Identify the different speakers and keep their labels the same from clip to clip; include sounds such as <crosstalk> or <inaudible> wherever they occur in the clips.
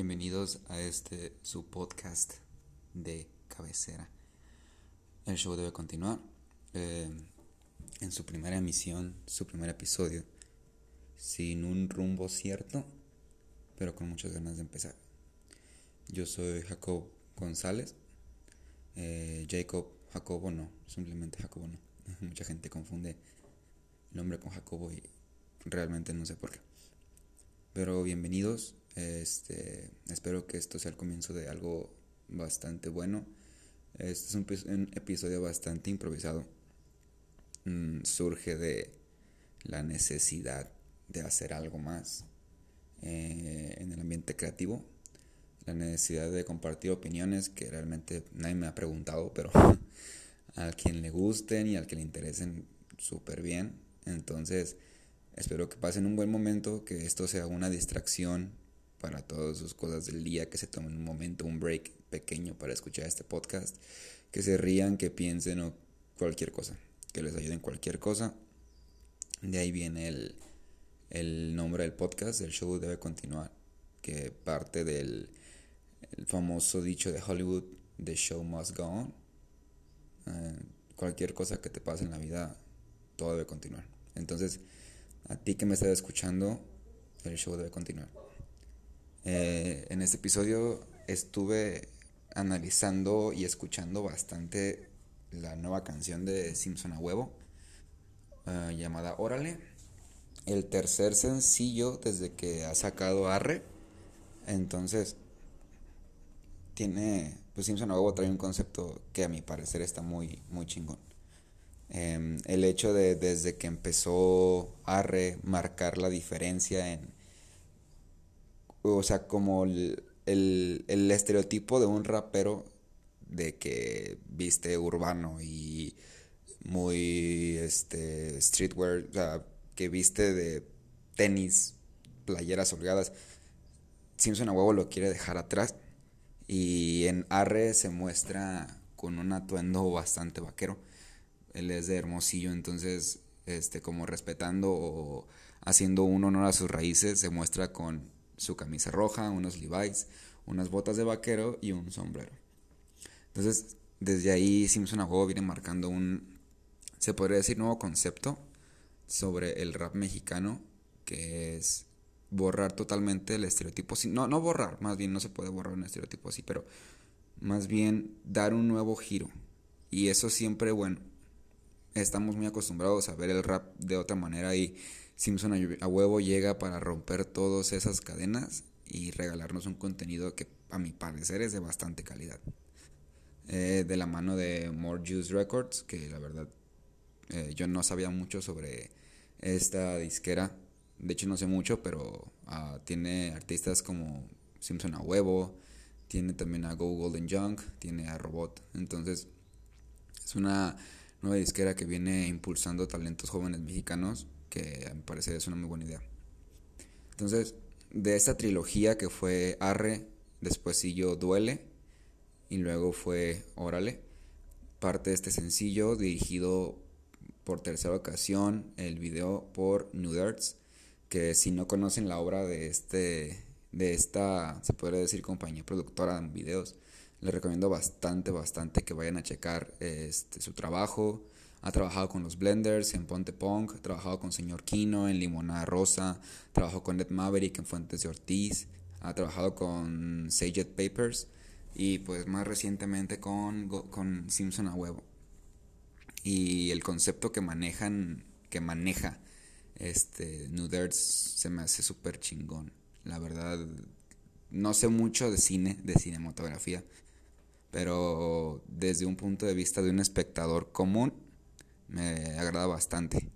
Speaker 1: Bienvenidos a este su podcast de cabecera. El show debe continuar. Eh, en su primera emisión, su primer episodio, sin un rumbo cierto, pero con muchas ganas de empezar. Yo soy Jacob González. Eh, Jacob Jacobo no, simplemente Jacobo no. <laughs> Mucha gente confunde el nombre con Jacobo y realmente no sé por qué. Pero bienvenidos este, espero que esto sea el comienzo de algo bastante bueno. Este es un, episodio bastante improvisado. Mm, surge de la necesidad de hacer algo más eh, en el ambiente creativo. La necesidad de compartir opiniones que realmente nadie me ha preguntado, pero <laughs> a quien le gusten y al que le interesen súper bien. Entonces, espero que pasen un buen momento, que esto sea una distracción para todas sus cosas del día, que se tomen un momento, un break pequeño para escuchar este podcast, que se rían, que piensen o cualquier cosa, que les ayuden cualquier cosa. De ahí viene el, el nombre del podcast, el show debe continuar, que parte del famoso dicho de Hollywood, The Show Must Go On. Eh, cualquier cosa que te pase en la vida, todo debe continuar. Entonces, a ti que me estás escuchando, el show debe continuar. Eh, en este episodio estuve analizando y escuchando bastante la nueva canción de Simpson a huevo eh, llamada Órale. El tercer sencillo desde que ha sacado Arre. Entonces, tiene, pues Simpson a huevo trae un concepto que a mi parecer está muy, muy chingón. Em, el hecho de desde que empezó Arre marcar la diferencia en o sea, como el, el, estereotipo de un rapero de que viste urbano y muy este streetwear, o sea, que viste de tenis, playeras holgadas. Simpson a huevo lo quiere dejar atrás y en Arre se muestra con un atuendo bastante vaquero. Él es de Hermosillo, entonces este como respetando o haciendo un honor a sus raíces, se muestra con su camisa roja, unos Levi's, unas botas de vaquero y un sombrero. Entonces, desde ahí Simpson a viene marcando un, se podría decir, nuevo concepto sobre el rap mexicano, que es borrar totalmente el estereotipo. No, no borrar, más bien no se puede borrar un estereotipo así, pero más bien dar un nuevo giro. Y eso siempre, bueno, estamos muy acostumbrados a ver el rap de otra manera y Simpson a huevo llega para romper todas esas cadenas y regalarnos un contenido que a mi parecer es de bastante calidad. Eh, de la mano de More Juice Records, que la verdad eh, yo no sabía mucho sobre esta disquera. De hecho no sé mucho, pero ah, tiene artistas como Simpson a huevo, tiene también a Go Golden Junk, tiene a Robot. Entonces es una nueva disquera que viene impulsando talentos jóvenes mexicanos que a mi parecer es una muy buena idea. Entonces, de esta trilogía que fue Arre, después siguió Duele y luego fue Órale, parte de este sencillo dirigido por tercera ocasión, el video por Nudarts, que si no conocen la obra de este de esta, se podría decir, compañía productora en videos, les recomiendo bastante, bastante que vayan a checar este, su trabajo, ha trabajado con los Blenders en Ponte Punk, ha trabajado con Señor Kino en Limonada Rosa, trabajó con Ed Maverick en Fuentes de Ortiz, ha trabajado con Saget Papers y pues más recientemente con, con Simpson a huevo. Y el concepto que manejan, que maneja este se me hace súper chingón. La verdad, no sé mucho de cine, de cinematografía, pero desde un punto de vista de un espectador común, me agrada bastante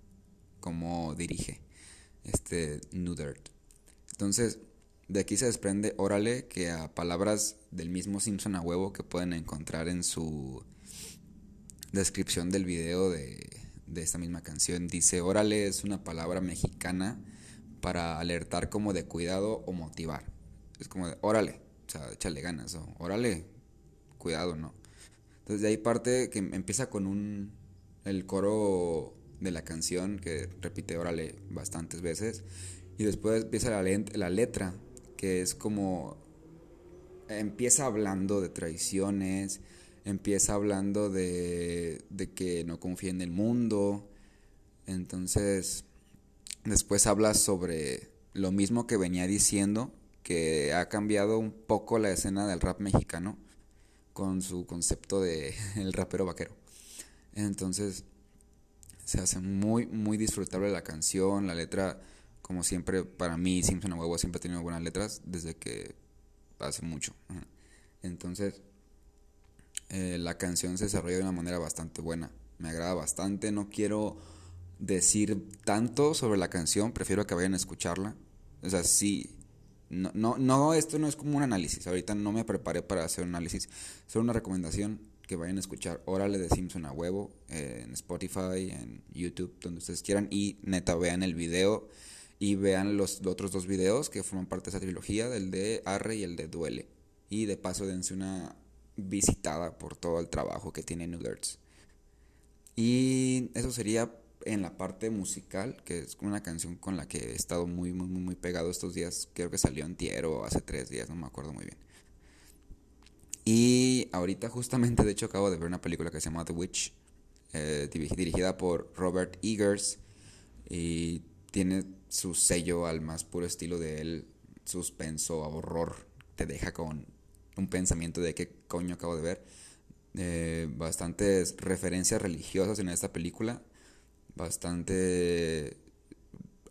Speaker 1: cómo dirige este Nudert. Entonces, de aquí se desprende Órale, que a palabras del mismo Simpson a huevo que pueden encontrar en su descripción del video de, de esta misma canción, dice Órale es una palabra mexicana para alertar como de cuidado o motivar. Es como de Órale, o sea, échale ganas, o Órale, cuidado, ¿no? Entonces de ahí parte que empieza con un el coro de la canción que repite órale bastantes veces y después empieza la, letra que es como empieza hablando de traiciones, empieza hablando de, de que no confía en el mundo. Entonces, después habla sobre lo mismo que venía diciendo, que ha cambiado un poco la escena del rap mexicano con su concepto de <laughs> el rapero vaquero. Entonces, se hace muy, muy disfrutable la canción, la letra, como siempre, para mí, Simpson a huevo siempre ha tenido buenas letras desde que hace mucho. Entonces, eh, la canción se desarrolla de una manera bastante buena. Me agrada bastante. No quiero decir tanto sobre la canción, prefiero que vayan a escucharla. O sea, sí. No, no, no, esto no es como un análisis. Ahorita no me preparé para hacer un análisis. Solo una recomendación que vayan a escuchar Órale de Simpson a huevo eh, en Spotify, en YouTube, donde ustedes quieran. Y neta, vean el video y vean los, otros dos videos que forman parte de esa trilogía, del de Arre y el de Duele. Y de paso dense una visitada por todo el trabajo que tiene New Y eso sería en la parte musical, que es una canción con la que he estado muy, muy, muy, pegado estos días. Creo que salió en Tiero hace tres días, no me acuerdo muy bien. Y ahorita justamente, de hecho, acabo de ver una película que se llama The Witch, eh, dirigida por Robert Eggers. Y tiene su sello al más puro estilo de él, suspenso, horror. Te deja con un pensamiento de qué coño acabo de ver. Eh, bastantes referencias religiosas en esta película. Bastante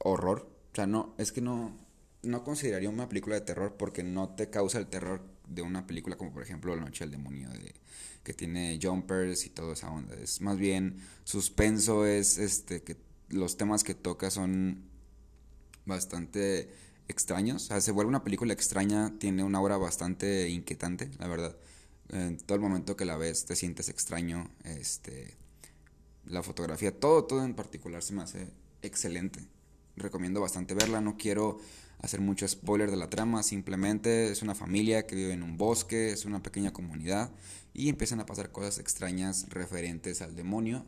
Speaker 1: horror. O sea, no, es que no, no consideraría una película de terror porque no te causa el terror de una película como por ejemplo La Noche del Demonio, de, que tiene jumpers y toda esa onda. Es más bien suspenso, es este que los temas que toca son bastante extraños. O sea, se vuelve una película extraña, tiene una obra bastante inquietante, la verdad. En todo el momento que la ves te sientes extraño. Este, la fotografía, todo, todo en particular se me hace excelente. Recomiendo bastante verla. No quiero hacer mucho spoiler de la trama. Simplemente es una familia que vive en un bosque, es una pequeña comunidad y empiezan a pasar cosas extrañas referentes al demonio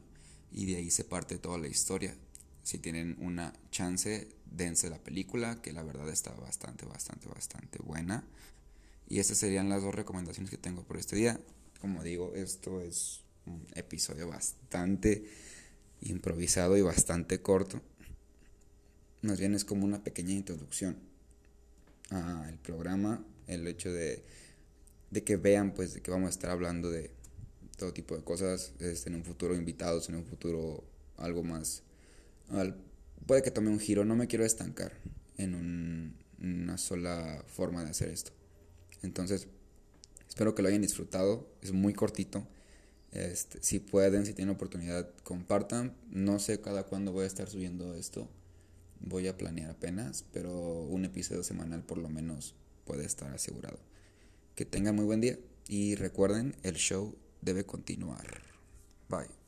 Speaker 1: y de ahí se parte toda la historia. Si tienen una chance, dense la película, que la verdad está bastante, bastante, bastante buena. Y estas serían las dos recomendaciones que tengo por este día. Como digo, esto es un episodio bastante improvisado y bastante corto. Más bien es como una pequeña introducción al programa, el hecho de, de que vean pues de que vamos a estar hablando de todo tipo de cosas, en un futuro invitados, en un futuro algo más puede que tome un giro, no me quiero estancar en una sola forma de hacer esto. Entonces, espero que lo hayan disfrutado, es muy cortito. Este, si pueden, si tienen oportunidad, compartan. No sé cada cuándo voy a estar subiendo esto. Voy a planear apenas, pero un episodio semanal por lo menos puede estar asegurado. Que tengan muy buen día y recuerden, el show debe continuar. Bye.